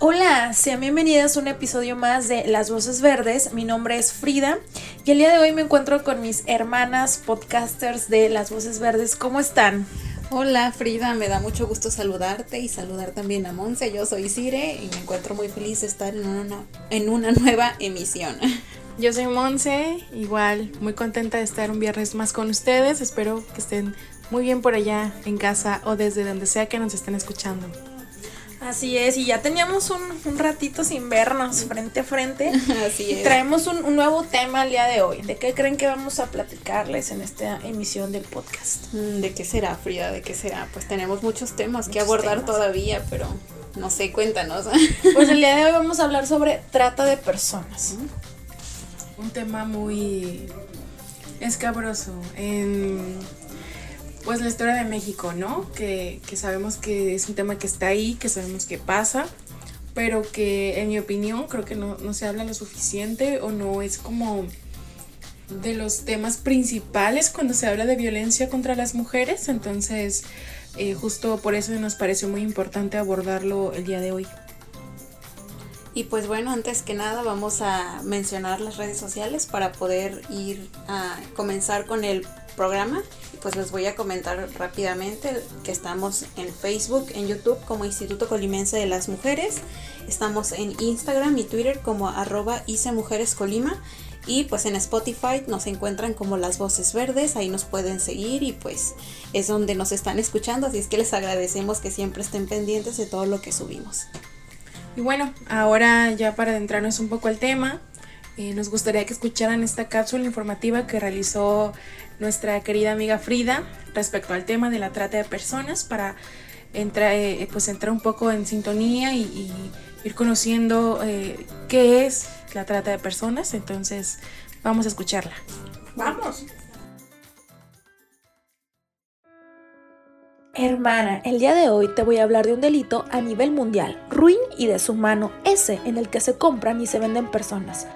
Hola, sean bienvenidas a un episodio más de Las Voces Verdes. Mi nombre es Frida y el día de hoy me encuentro con mis hermanas podcasters de Las Voces Verdes. ¿Cómo están? Hola Frida, me da mucho gusto saludarte y saludar también a Monse. Yo soy Cire y me encuentro muy feliz de estar en una, en una nueva emisión. Yo soy Monse, igual muy contenta de estar un viernes más con ustedes. Espero que estén muy bien por allá en casa o desde donde sea que nos estén escuchando. Así es, y ya teníamos un, ratito sin vernos frente a frente. Así es. traemos un, nuevo tema el día de hoy. ¿De qué creen que vamos a platicarles en esta emisión del podcast? Mm, ¿De qué será, Frida? ¿De qué será? Pues tenemos muchos temas que abordar todavía, pero no sé, cuéntanos. Pues el día de hoy vamos a hablar sobre trata de personas. Un tema muy escabroso. En pues la historia de México, ¿no? Que, sabemos que es un tema que está ahí, que sabemos que pasa, pero que en mi opinión creo que no, se habla lo suficiente o no es como de los temas principales cuando se habla de violencia contra las mujeres, entonces eh, justo por eso nos pareció muy importante abordarlo el día de hoy. Y pues bueno, antes que nada vamos a mencionar las redes sociales para poder ir a comenzar con el programa. Pues les voy a comentar rápidamente que estamos en Facebook, en YouTube como Instituto Colimense de las Mujeres, estamos en Instagram y Twitter como arroba Mujeres y pues en Spotify nos encuentran como Las Voces Verdes, ahí nos pueden seguir y pues es donde nos están escuchando, así es que les agradecemos que siempre estén pendientes de todo lo que subimos. Y bueno, ahora ya para adentrarnos un poco al tema, eh, nos gustaría que escucharan esta cápsula informativa que realizó nuestra querida amiga Frida respecto al tema de la trata de personas para entrar, eh, pues entrar un poco en sintonía y, ir conociendo eh, qué es la trata de personas. Entonces, vamos a escucharla. Vamos. Hermana, el día de hoy te voy a hablar de un delito a nivel mundial, ruin y deshumano, ese en el que se compran y se venden personas.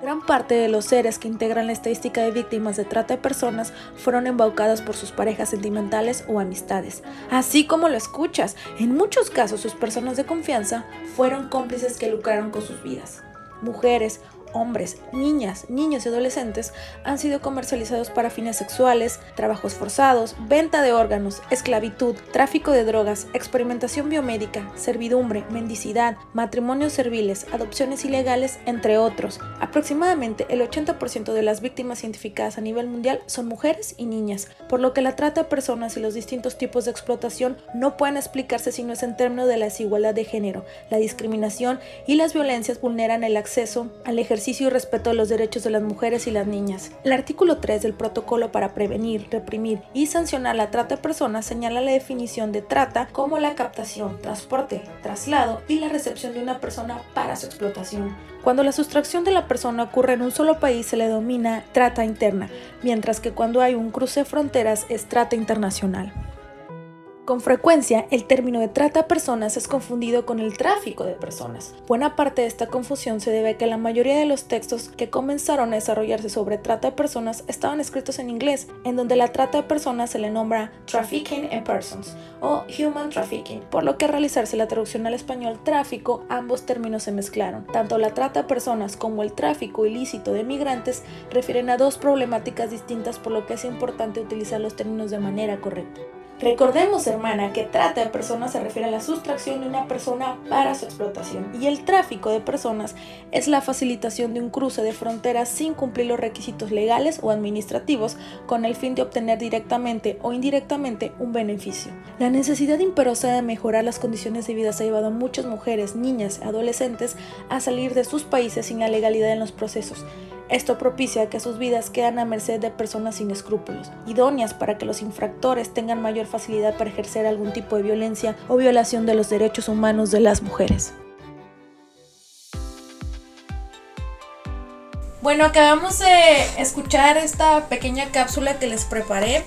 Gran parte de los seres que integran la estadística de víctimas de trata de personas fueron embaucadas por sus parejas sentimentales o amistades. Así como lo escuchas, en muchos casos sus personas de confianza fueron cómplices que lucraron con sus vidas. Mujeres, hombres, niñas, niños y adolescentes han sido comercializados para fines sexuales, trabajos forzados, venta de órganos, esclavitud, tráfico de drogas, experimentación biomédica, servidumbre, mendicidad, matrimonios serviles, adopciones ilegales, entre otros. Aproximadamente el 80% de las víctimas identificadas a nivel mundial son mujeres y niñas, por lo que la trata de personas y los distintos tipos de explotación no pueden explicarse si no es en términos de la desigualdad de género, la discriminación y las violencias vulneran el acceso al ejercicio y respeto de los derechos de las mujeres y las niñas. El artículo 3 del protocolo para prevenir, reprimir y sancionar la trata de personas señala la definición de trata como la captación, transporte, traslado y la recepción de una persona para su explotación. Cuando la sustracción de la persona ocurre en un solo país se le denomina trata interna, mientras que cuando hay un cruce de fronteras es trata internacional. Con frecuencia, el término de trata de personas es confundido con el tráfico de personas. Buena parte de esta confusión se debe a que la mayoría de los textos que comenzaron a desarrollarse sobre trata de personas estaban escritos en inglés, en donde la trata de personas se le nombra trafficking in persons o human trafficking, por lo que al realizarse la traducción al español tráfico, ambos términos se mezclaron. Tanto la trata de personas como el tráfico ilícito de migrantes refieren a dos problemáticas distintas, por lo que es importante utilizar los términos de manera correcta. Recordemos, hermana, que trata de personas se refiere a la sustracción de una persona para su explotación y el tráfico de personas es la facilitación de un cruce de fronteras sin cumplir los requisitos legales o administrativos con el fin de obtener directamente o indirectamente un beneficio. La necesidad imperosa de mejorar las condiciones de vida ha llevado a muchas mujeres, niñas, adolescentes a salir de sus países sin la legalidad en los procesos esto propicia que sus vidas quedan a merced de personas sin escrúpulos, idóneas para que los infractores tengan mayor facilidad para ejercer algún tipo de violencia o violación de los derechos humanos de las mujeres. Bueno, acabamos de escuchar esta pequeña cápsula que les preparé.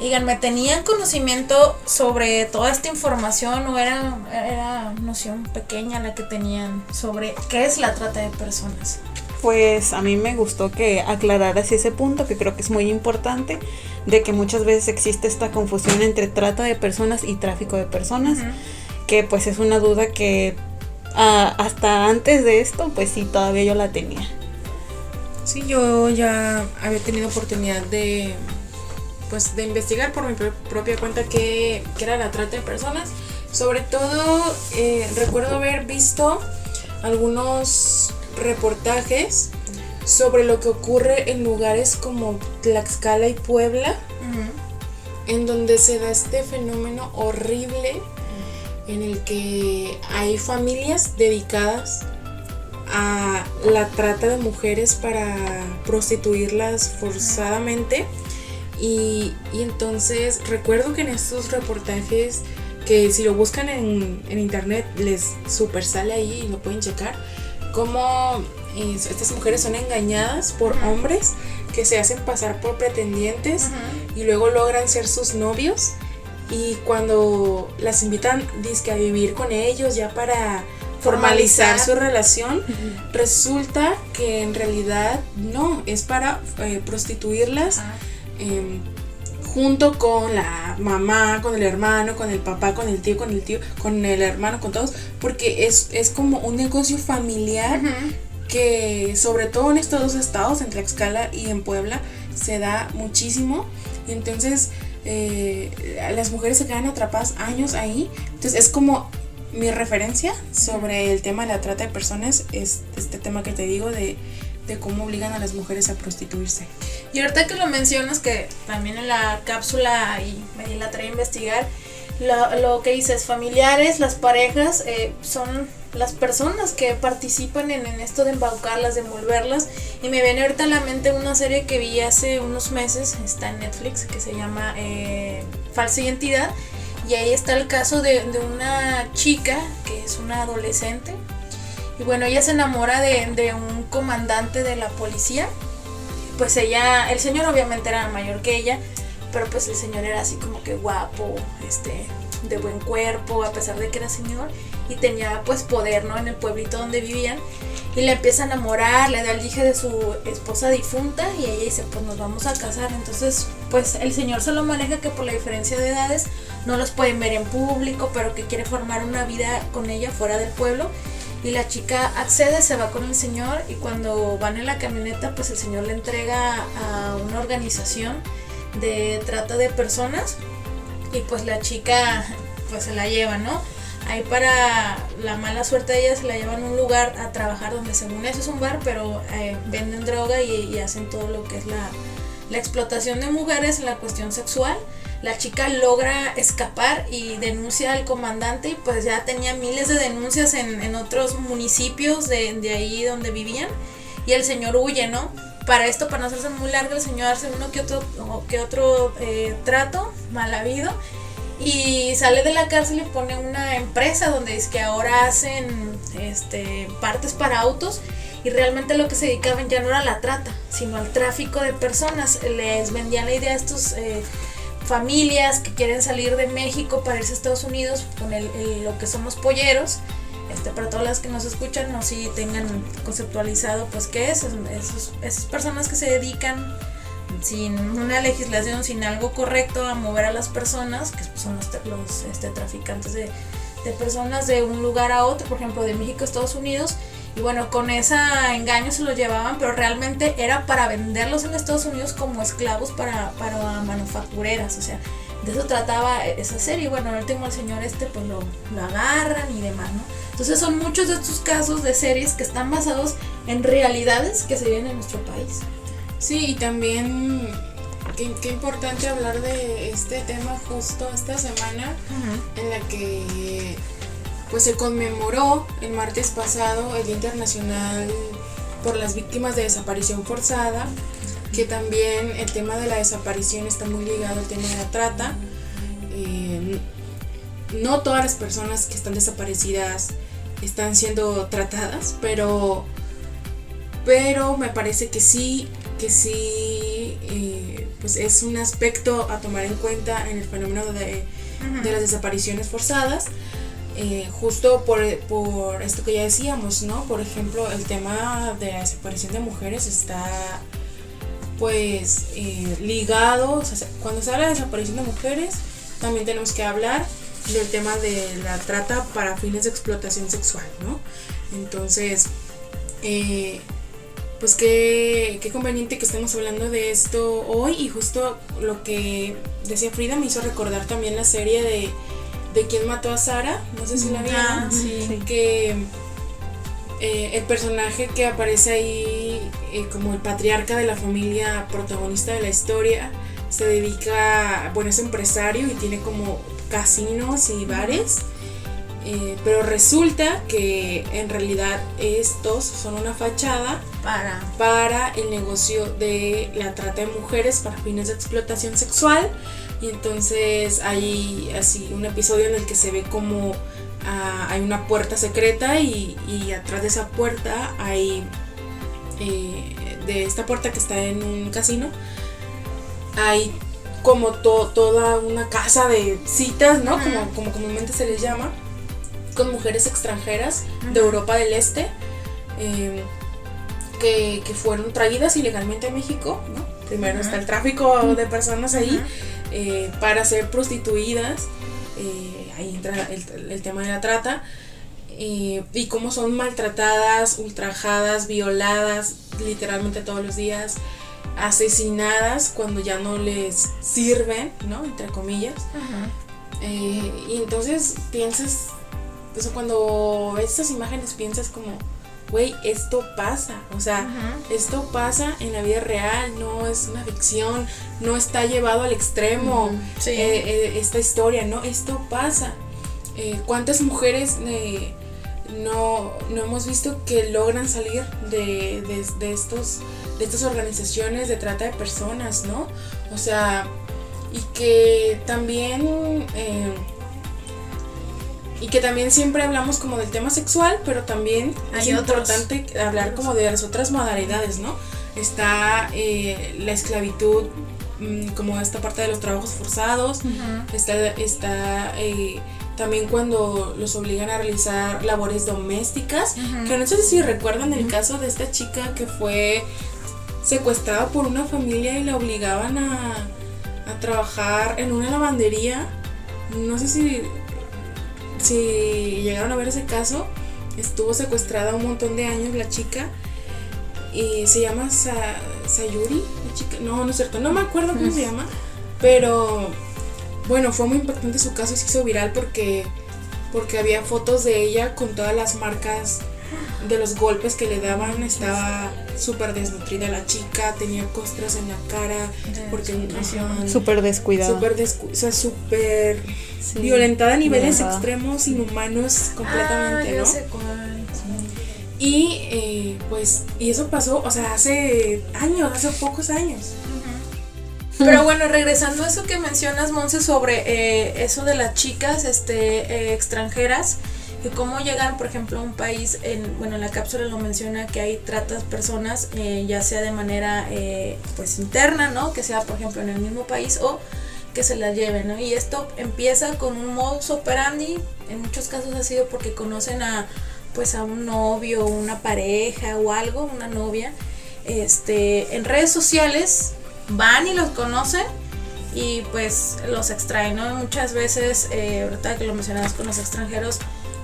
Díganme, ¿tenían conocimiento sobre toda esta información o era, era noción pequeña la que tenían sobre qué es la trata de personas? Pues a mí me gustó que aclararas ese punto que creo que es muy importante, de que muchas veces existe esta confusión entre trata de personas y tráfico de personas, que pues es una duda que ah, hasta antes de esto pues sí todavía yo la tenía. Sí, yo ya había tenido oportunidad de pues de investigar por mi propia cuenta qué, era la trata de personas. Sobre todo eh, recuerdo haber visto algunos reportajes sobre lo que ocurre en lugares como Tlaxcala y Puebla, en donde se da este fenómeno horrible en el que hay familias dedicadas a la trata de mujeres para prostituirlas forzadamente. Y, entonces recuerdo que en estos reportajes, que si lo buscan en, internet les super sale ahí y lo pueden checar, cómo estas mujeres son engañadas por hombres que se hacen pasar por pretendientes y luego logran ser sus novios y cuando las invitan a vivir con ellos ya para formalizar su relación, resulta que en realidad no, es para eh, prostituirlas. Em, junto con la mamá, con el hermano, con el papá, con el tío, con el tío, con el hermano, con todos, porque es, como un negocio familiar que sobre todo en estos dos estados, en Tlaxcala y en Puebla, se da muchísimo. Y entonces eh, las mujeres se quedan atrapadas años ahí. Entonces es como mi referencia sobre el tema de la trata de personas, es este tema que te digo de de cómo obligan a las mujeres a prostituirse. Y ahorita que lo mencionas, que también en la cápsula y me la trae a investigar, lo, que dices, familiares, las parejas, eh, son las personas que participan en, esto de embaucarlas, de envolverlas. Y me viene ahorita a la mente una serie que vi hace unos meses, está en Netflix, que se llama eh, Falsa Identidad. Y ahí está el caso de, de una chica que es una adolescente, y bueno, ella se enamora de, un comandante de la policía. Pues ella, el señor obviamente era mayor que ella, pero pues el señor era así como que guapo, este, de buen cuerpo, a pesar de que era señor, y tenía pues poder, ¿no? En el pueblito donde vivían. Y le empieza a enamorar, le da el dije de su esposa difunta y ella dice, pues nos vamos a casar. Entonces, pues el señor se lo maneja que por la diferencia de edades no los pueden ver en público, pero que quiere formar una vida con ella fuera del pueblo y la chica accede, se va con el señor y cuando van en la camioneta pues el señor le entrega a una organización de trata de personas y pues la chica pues se la lleva, ¿no? Ahí para la mala suerte de ella se la llevan a un lugar a trabajar donde según eso es un bar, pero eh, venden droga y, hacen todo lo que es la, la explotación de mujeres en la cuestión sexual la chica logra escapar y denuncia al comandante y pues ya tenía miles de denuncias en, otros municipios de, ahí donde vivían y el señor huye, ¿no? Para esto, para no hacerse muy largo, el señor hace uno que otro, que otro eh, trato mal habido y sale de la cárcel y pone una empresa donde es que ahora hacen este, partes para autos y realmente lo que se dedicaban ya no era la trata, sino al tráfico de personas. Les vendían la idea a estos... Eh, familias que quieren salir de México para irse a Estados Unidos con el, lo que somos polleros. Este, para todas las que nos escuchan, no si tengan conceptualizado pues qué es, esas personas que se dedican sin una legislación, sin algo correcto a mover a las personas, que son los, los este, traficantes de personas de un lugar a otro, por ejemplo de México a Estados Unidos, y bueno, con ese engaño se los llevaban, pero realmente era para venderlos en Estados Unidos como esclavos para, para manufactureras. O sea, de eso trataba esa serie. Y bueno, al último el señor este pues lo, agarran y demás, ¿no? Entonces son muchos de estos casos de series que están basados en realidades que se viven en nuestro país. Sí, y también qué, qué importante hablar de este tema justo esta semana en la que pues se conmemoró el martes pasado el Día Internacional por las Víctimas de Desaparición Forzada, que también el tema de la desaparición está muy ligado al tema de la trata. Eh, no todas las personas que están desaparecidas están siendo tratadas, pero pero me parece que sí, que sí, eh, pues es un aspecto a tomar en cuenta en el fenómeno de, de las desapariciones forzadas. Eh, justo por, por, esto que ya decíamos, ¿no? Por ejemplo, el tema de la desaparición de mujeres está pues eh, ligado, o sea, cuando se habla de desaparición de mujeres, también tenemos que hablar del tema de la trata para fines de explotación sexual, ¿no? Entonces, eh, pues qué, qué conveniente que estemos hablando de esto hoy y justo lo que decía Frida me hizo recordar también la serie de de quién mató a Sara, no sé si la vieron, Ah, sí. que eh, el personaje que aparece ahí eh, como el patriarca de la familia protagonista de la historia se dedica, bueno, es empresario y tiene como casinos y bares. eh, pero resulta que en realidad estos son una fachada Para. para el negocio de la trata de mujeres para fines de explotación sexual. Y entonces hay así un episodio en el que se ve como ah, hay una puerta secreta y, y atrás de esa puerta hay eh, de esta puerta que está en un casino hay como to- toda una casa de citas, ¿no? Como, como comúnmente se les llama, con mujeres extranjeras de Europa del Este. eh, que, que fueron traídas ilegalmente a México, ¿no? Primero está el tráfico de personas ahí eh, para ser prostituidas, eh, ahí entra el, el tema de la trata, eh, y cómo son maltratadas, ultrajadas, violadas literalmente todos los días, asesinadas cuando ya no les sirven, ¿no? Entre comillas. Y entonces piensas, o sea, cuando ves estas imágenes piensas como, güey, esto pasa, o sea, esto pasa en la vida real, no es una ficción, no está llevado al extremo Sí. eh, eh, esta historia, ¿no? Esto pasa. Eh, ¿Cuántas mujeres no, no hemos visto que logran salir de, de, de estos, de estas organizaciones de trata de personas, ¿no? O sea, y que también... y que también siempre hablamos como del tema sexual, pero también es Hay otros. importante hablar como de las otras modalidades, ¿no? Está eh, la esclavitud, mm, como esta parte de los trabajos forzados, está, está eh, también cuando los obligan a realizar labores domésticas, que no sé si recuerdan el caso de esta chica que fue secuestrada por una familia y la obligaban a, a trabajar en una lavandería. No sé si, si llegaron a ver ese caso. Estuvo secuestrada un montón de años la chica. Y se llama Sa- Sayuri, la chica. No, no es cierto, no me acuerdo cómo se llama. Pero bueno, fue muy impactante su caso y se hizo viral porque, porque había fotos de ella con todas las marcas de los golpes que le daban. Estaba súper desnutrida la chica, tenía costras en la cara, porque Súper descuidado. súper descu- o sea, súper Sí. violentada a niveles extremos, inhumanos completamente, ah, ya ¿no? sé cuál. Y eh, pues, y eso pasó, o sea, hace años, hace pocos años. Pero bueno, regresando a eso que mencionas, Monse, sobre eh, eso de las chicas este, eh, extranjeras, que cómo llegan, por ejemplo, a un país, en, bueno, en la cápsula lo menciona que hay tratas personas, eh, ya sea de manera eh, pues interna, ¿no? Que sea, por ejemplo, en el mismo país o que se las lleven, ¿no? Y esto empieza con un modus operandi, en muchos casos ha sido porque conocen a pues a un novio, una pareja o algo, una novia, este, en redes sociales van y los conocen y pues los extraen, ¿no? Muchas veces, eh, ahorita que lo mencionabas con los extranjeros,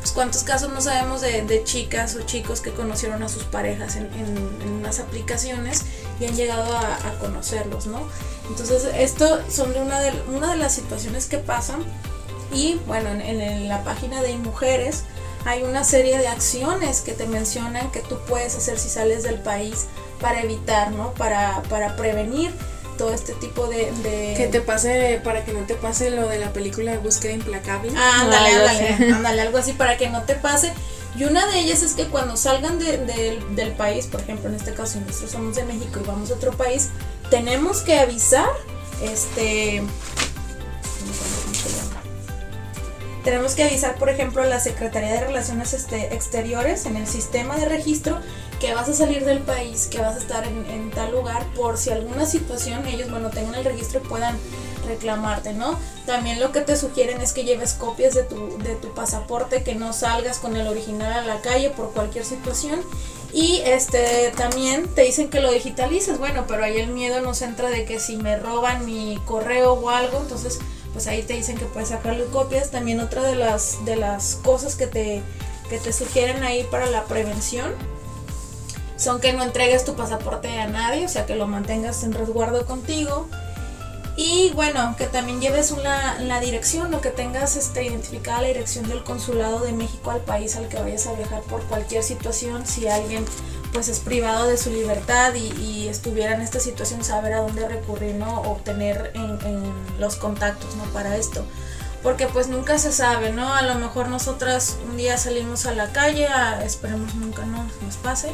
pues cuántos casos no sabemos de, de chicas o chicos que conocieron a sus parejas en, en- en unas aplicaciones y han llegado a, conocerlos, ¿no? Entonces, esto son de una de, una de las situaciones que pasan y bueno, en, en la página de Mujeres hay una serie de acciones que te mencionan que tú puedes hacer si sales del país para evitar, ¿no? Para, para prevenir todo este tipo de... de- Que te pase, para que no te pase lo de la película de búsqueda implacable. Ah, ándale, ya ándale, ándale, algo así para que no te pase. Y una de ellas es que cuando salgan de- del- del país, por ejemplo, en este caso, si nosotros somos de México y vamos a otro país, tenemos que avisar, este, tenemos que avisar, por ejemplo, a la Secretaría de Relaciones este, Exteriores en el sistema de registro que vas a salir del país, que vas a estar en, en tal lugar, por si alguna situación ellos, bueno, tengan el registro y puedan reclamarte, ¿no? También lo que te sugieren es que lleves copias de tu, de tu pasaporte, que no salgas con el original a la calle por cualquier situación. Y este también te dicen que lo digitalices, bueno, pero ahí el miedo nos entra de que si me roban mi correo o algo, entonces pues ahí te dicen que puedes sacarle copias. También otra de las, de las cosas que te, que te sugieren ahí para la prevención son que no entregues tu pasaporte a nadie, o sea que lo mantengas en resguardo contigo. Y bueno, que también lleves una, la dirección o que tengas este, identificada la dirección del consulado de México al país al que vayas a viajar por cualquier situación. Si alguien pues es privado de su libertad y, estuviera en esta situación, saber a dónde recurrir, ¿no? O tener en, los contactos, ¿no? Para esto. Porque pues nunca se sabe, ¿no? A lo mejor nosotras un día salimos a la calle, esperemos nunca no nos pase,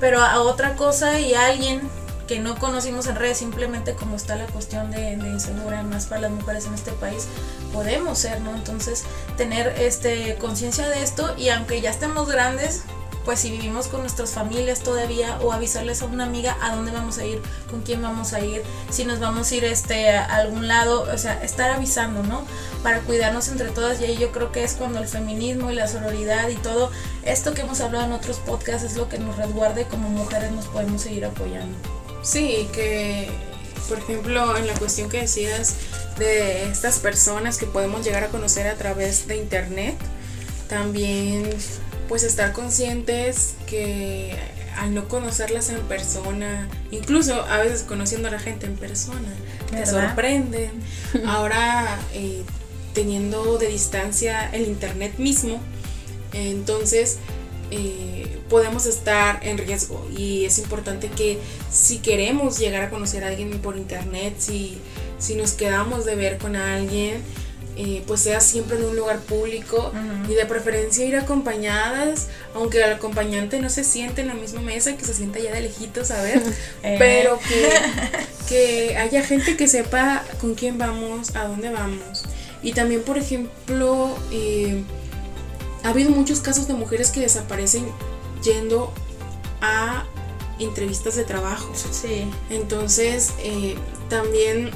pero a otra cosa y alguien que no conocimos en redes, simplemente como está la cuestión de, de insegura más para las mujeres en este país, podemos ser, ¿no? Entonces, tener este conciencia de esto y aunque ya estemos grandes, pues si vivimos con nuestras familias todavía o avisarles a una amiga a dónde vamos a ir, con quién vamos a ir, si nos vamos a ir este a algún lado, o sea, estar avisando, ¿no? Para cuidarnos entre todas y ahí yo creo que es cuando el feminismo y la sororidad y todo esto que hemos hablado en otros podcasts es lo que nos resguarde como mujeres nos podemos seguir apoyando. Sí, que por ejemplo en la cuestión que decías de estas personas que podemos llegar a conocer a través de internet, también pues estar conscientes que al no conocerlas en persona, incluso a veces conociendo a la gente en persona, te sorprenden. Ahora eh, teniendo de distancia el internet mismo, entonces eh, podemos estar en riesgo y es importante que si queremos llegar a conocer a alguien por internet, si, si nos quedamos de ver con alguien, eh, pues sea siempre en un lugar público y de preferencia ir acompañadas, aunque el acompañante no se siente en la misma mesa, que se sienta ya de lejitos a ver, eh. pero que, que haya gente que sepa con quién vamos, a dónde vamos. Y también, por ejemplo, ha habido muchos casos de mujeres que desaparecen yendo a entrevistas de trabajo. Sí. Entonces, eh, también,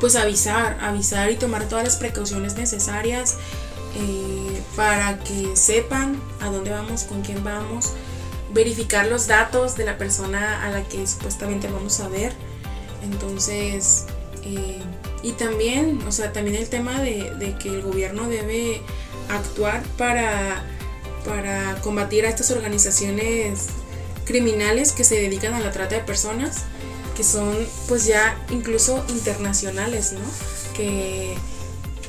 pues avisar, avisar y tomar todas las precauciones necesarias eh, para que sepan a dónde vamos, con quién vamos, verificar los datos de la persona a la que supuestamente vamos a ver. Entonces, eh, y también, o sea, también el tema de, de que el gobierno debe actuar para, para combatir a estas organizaciones criminales que se dedican a la trata de personas, que son pues ya incluso internacionales, ¿no? Que,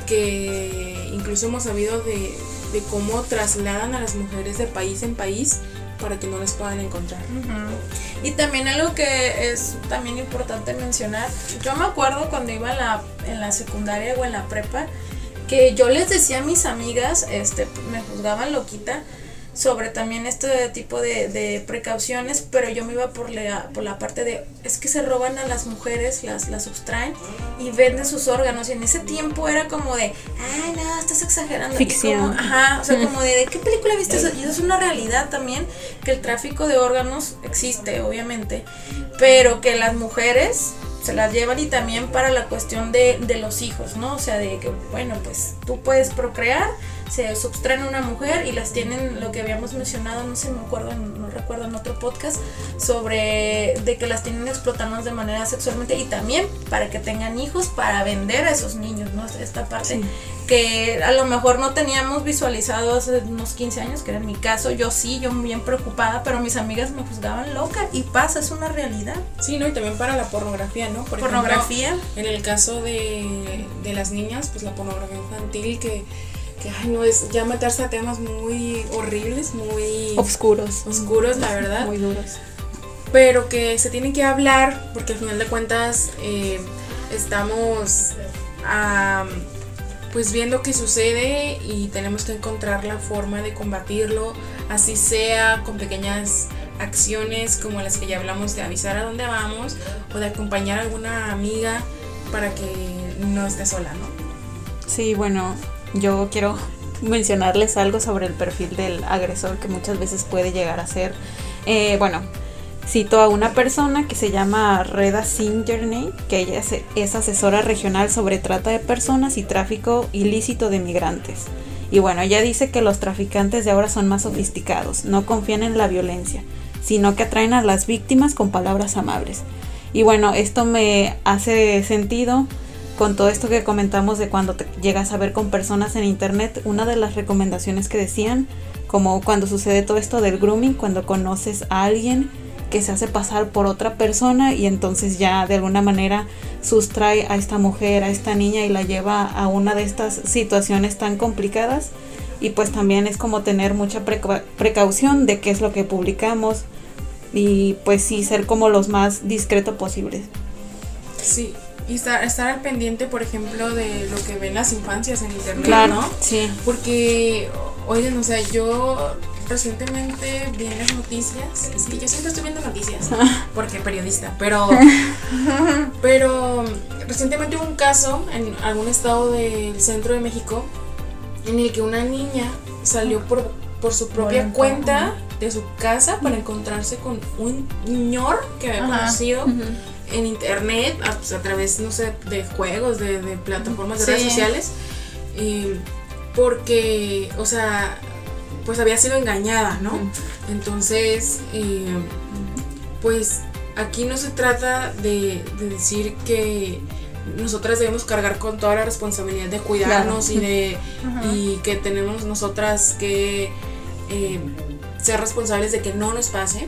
que incluso hemos sabido de, de cómo trasladan a las mujeres de país en país para que no les puedan encontrar. Y también algo que es también importante mencionar, yo me acuerdo cuando iba la, en la secundaria o en la prepa, que yo les decía a mis amigas, este, me juzgaban loquita sobre también este tipo de, precauciones, pero yo me iba por la, por la parte de, es que se roban a las mujeres, las, las sustraen y venden sus órganos. Y en ese tiempo era como de, ay, no, estás exagerando. Ficción. ajá, o sea, como de, ¿de qué película viste eso? Y eso es una realidad también, que el tráfico de órganos existe, obviamente, pero que las mujeres se las llevan y también para la cuestión de, de los hijos, ¿no? O sea, de que, bueno, pues tú puedes procrear, se subtraen una mujer y las tienen, lo que habíamos mencionado, no sé, me acuerdo, no recuerdo en otro podcast, sobre de que las tienen explotadas de manera sexualmente y también para que tengan hijos para vender a esos niños, ¿no? Esta parte que a lo mejor no teníamos visualizado hace unos 15 años, que era mi caso, yo sí, yo muy bien preocupada, pero mis amigas me juzgaban loca y pasa, es una realidad. Sí, ¿no? Y también para la pornografía, ¿no? Por pornografía. en el caso de, de las niñas, pues la pornografía infantil que que ay, no es ya meterse a temas muy horribles, muy oscuros, oscuros, la verdad, muy duros, pero que se tienen que hablar porque al final de cuentas eh, estamos pues viendo qué sucede y tenemos que encontrar la forma de combatirlo, así sea con pequeñas acciones como las que ya hablamos de avisar a dónde vamos o de acompañar a alguna amiga para que no esté sola, ¿no? Sí, bueno, yo quiero mencionarles algo sobre el perfil del agresor que muchas veces puede llegar a ser, eh, bueno, cito a una persona que se llama Reda Singerney, que ella es, es asesora regional sobre trata de personas y tráfico ilícito de migrantes. Y bueno, ella dice que los traficantes de ahora son más sofisticados, no confían en la violencia, sino que atraen a las víctimas con palabras amables. Y bueno, esto me hace sentido con todo esto que comentamos de cuando te llegas a ver con personas en internet, una de las recomendaciones que decían, como cuando sucede todo esto del grooming, cuando conoces a alguien que se hace pasar por otra persona y entonces ya de alguna manera sustrae a esta mujer, a esta niña y la lleva a una de estas situaciones tan complicadas. Y pues también es como tener mucha precaución de qué es lo que publicamos y pues sí ser como los más discretos posibles. Sí, y estar, estar al pendiente, por ejemplo, de lo que ven las infancias en internet, Claro, ¿no? sí. Porque, oigan, o sea, yo recientemente vi en las noticias, es que yo siempre estoy viendo noticias, porque periodista, pero, pero recientemente hubo un caso en algún estado del centro de México en el que una niña salió por, por su propia cuenta de su casa para encontrarse con un señor que había Ajá. conocido en internet, a, pues, a través, no sé, de juegos, de, de plataformas de Sí. redes sociales, eh, porque, o sea, pues había sido engañada, ¿no? Entonces, eh, pues aquí no se trata de, de decir que nosotras debemos cargar con toda la responsabilidad de cuidarnos y de y que tenemos nosotras que eh, ser responsables de que no nos pase,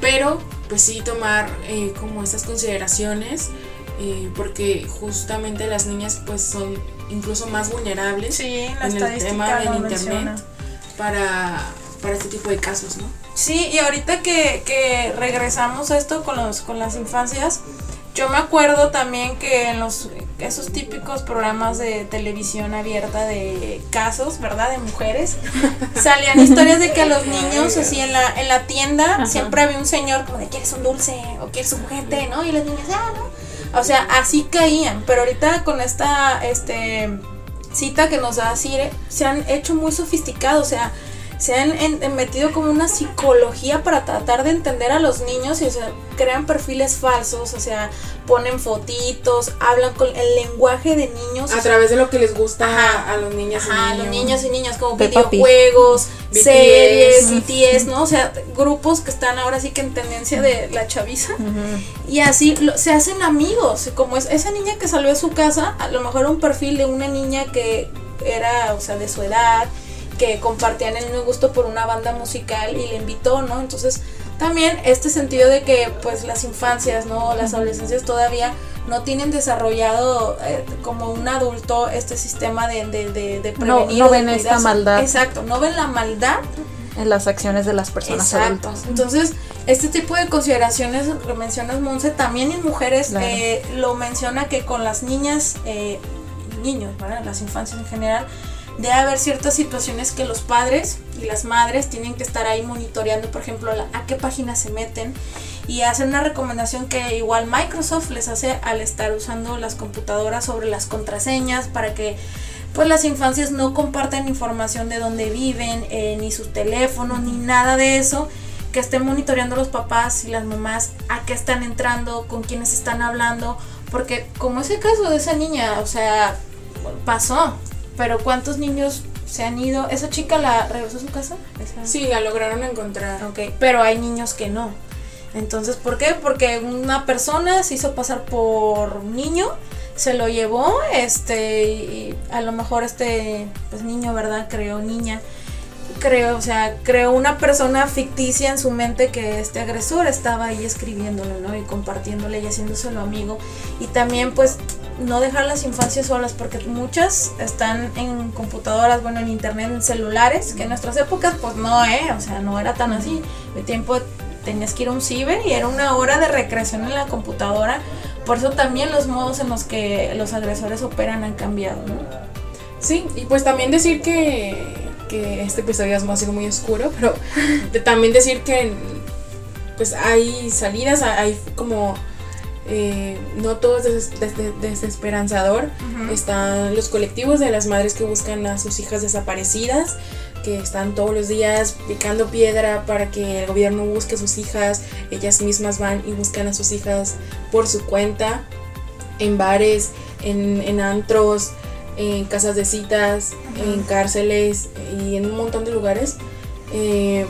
pero pues sí tomar eh, como estas consideraciones eh, porque justamente las niñas pues son incluso más vulnerables Sí, la en el tema del internet para, para este tipo de casos, ¿no? Sí, y ahorita que, que regresamos a esto con, los, con las infancias, yo me acuerdo también que en los esos típicos programas de televisión abierta de casos, ¿verdad? De mujeres, salían historias de que a los niños, así en la, en la tienda, Ajá. siempre había un señor como de ¿quieres un dulce? o ¿quieres un juguete? ¿no? Y las niñas, ah, ¿no? O sea, así caían, pero ahorita con esta este cita que nos da Cire, se han hecho muy sofisticados, o sea, se han en- en metido como una psicología para tratar de entender a los niños y o sea, crean perfiles falsos, o sea, ponen fotitos, hablan con el lenguaje de niños. A sea, través de lo que les gusta Ajá. a los niños y Ajá, niños. los niños y niñas como Peppa videojuegos, BTS. series, BTS, ¿no? O sea, grupos que están ahora sí que en tendencia de la chaviza. Y así lo- se hacen amigos, como es esa niña que salió de su casa, a lo mejor un perfil de una niña que era, o sea, de su edad, que compartían el mismo gusto por una banda musical y le invitó, ¿no? Entonces, también este sentido de que pues las infancias, ¿no? Las adolescencias todavía no tienen desarrollado eh, como un adulto este sistema de, de, de, de prevenir. no o de ven esta maldad. Exacto, no ven la maldad En las acciones de las personas Exacto. adultas. Entonces, este tipo de consideraciones que mencionas, Monse, también en mujeres Claro. eh, lo menciona que con las niñas, eh, niños, ¿verdad? las infancias en general, debe haber ciertas situaciones que los padres y las madres tienen que estar ahí monitoreando, por ejemplo, a qué páginas se meten y hacer una recomendación que igual Microsoft les hace al estar usando las computadoras sobre las contraseñas para que pues las infancias no compartan información de dónde viven, eh, ni sus teléfonos, ni nada de eso, que estén monitoreando los papás y las mamás a qué están entrando, con quiénes están hablando, porque como ese caso de esa niña, o sea, pasó, pero ¿cuántos niños se han ido? ¿Esa chica la regresó a su casa? Esa- Sí, la lograron encontrar. Ok, pero hay niños que no. Entonces, ¿por qué? Porque una persona se hizo pasar por niño, se lo llevó, este, y a lo mejor este, pues niño, ¿verdad? Creó niña. Creo, o sea, creó una persona ficticia en su mente que este agresor estaba ahí escribiéndole, ¿no? Y compartiéndole y haciéndoselo amigo. Y también, pues, no dejar las infancias solas, porque muchas están en computadoras, bueno, en internet, en celulares, que en nuestras épocas, pues no, ¿eh? O sea, no era tan así. Mi tiempo tenías que ir a un ciber y era una hora de recreación en la computadora. Por eso también los modos en los que los agresores operan han cambiado, ¿no? Sí, y pues también decir que, que este episodio ha sido muy oscuro, pero de- también decir que pues hay salidas, hay como eh, no todo es desesperanzador. Están los colectivos de las madres que buscan a sus hijas desaparecidas, que están todos los días picando piedra para que el gobierno busque a sus hijas. Ellas mismas van y buscan a sus hijas por su cuenta, en bares, en, antros, en casas de citas, en cárceles y en un montón de lugares. Eh,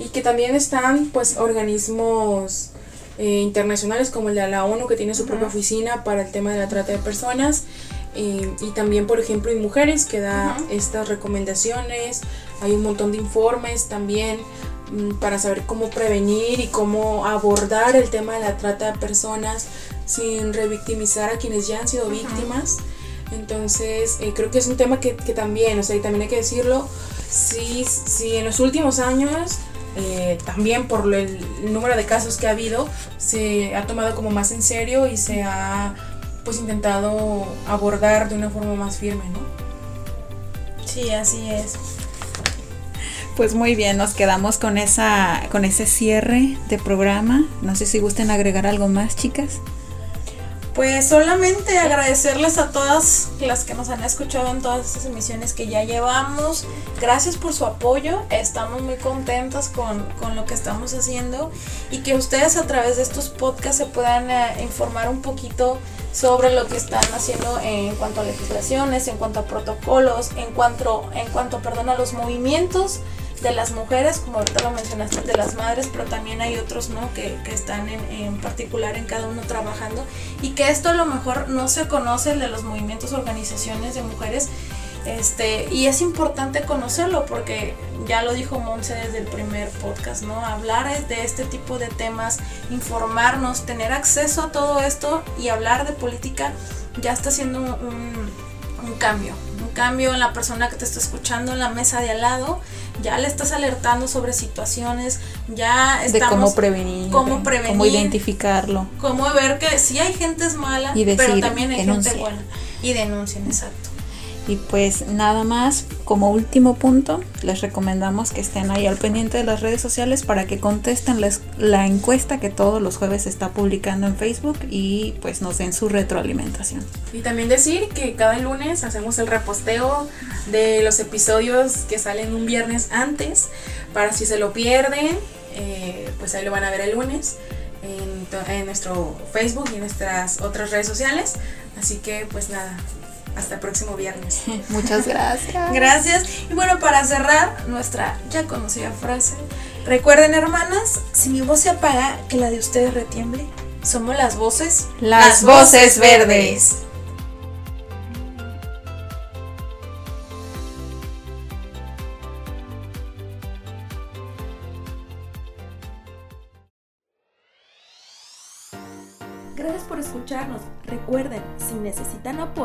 y que también están pues organismos eh, internacionales como de la ONU que tiene su propia oficina para el tema de la trata de personas. Eh, y también por ejemplo en mujeres que da estas recomendaciones. Hay un montón de informes también mm, para saber cómo prevenir y cómo abordar el tema de la trata de personas sin revictimizar a quienes ya han sido víctimas. Entonces eh, creo que es un tema que, que, también o sea y también hay que decirlo si, si en los últimos años eh, también por el número de casos que ha habido, se ha tomado como más en serio y se ha pues intentado abordar de una forma más firme, ¿no? Sí, así es. Pues muy bien, nos quedamos con esa con ese cierre de programa. No sé si gusten agregar algo más, chicas. Pues solamente agradecerles a todas las que nos han escuchado en todas estas emisiones que ya llevamos. Gracias por su apoyo. Estamos muy contentas con, lo que estamos haciendo y que ustedes a través de estos podcasts se puedan eh, informar un poquito sobre lo que están haciendo en cuanto a legislaciones, en cuanto a protocolos, en cuanto, en cuanto perdón, a los movimientos de las mujeres, como ahorita lo mencionaste, de las madres, pero también hay otros, ¿no? Que, que están en, en, particular en cada uno trabajando y que esto a lo mejor no se conoce de los movimientos, organizaciones de mujeres. Este, y es importante conocerlo porque ya lo dijo Monse desde el primer podcast, ¿no? Hablar de este tipo de temas, informarnos, tener acceso a todo esto y hablar de política ya está siendo un, un cambio, un cambio en la persona que te está escuchando en la mesa de al lado ya le estás alertando sobre situaciones, ya estamos... De cómo prevenir, cómo prevenir, cómo identificarlo. Cómo ver que sí hay gente es mala, pero también hay gente buena. Y denuncien, exacto. Y pues nada más, como último punto, les recomendamos que estén ahí al pendiente de las redes sociales para que contesten la encuesta que todos los jueves está publicando en Facebook y pues nos den su retroalimentación. Y también decir que cada lunes hacemos el reposteo de los episodios que salen un viernes antes, para si se lo pierden, eh, pues ahí lo van a ver el lunes. En, en nuestro Facebook y en nuestras otras redes sociales. Así que pues nada, hasta el próximo viernes. Muchas gracias. gracias. Y bueno, para cerrar nuestra ya conocida frase, recuerden hermanas, si mi voz se apaga, que la de ustedes retiemble. Somos las voces. Las, voces verdes.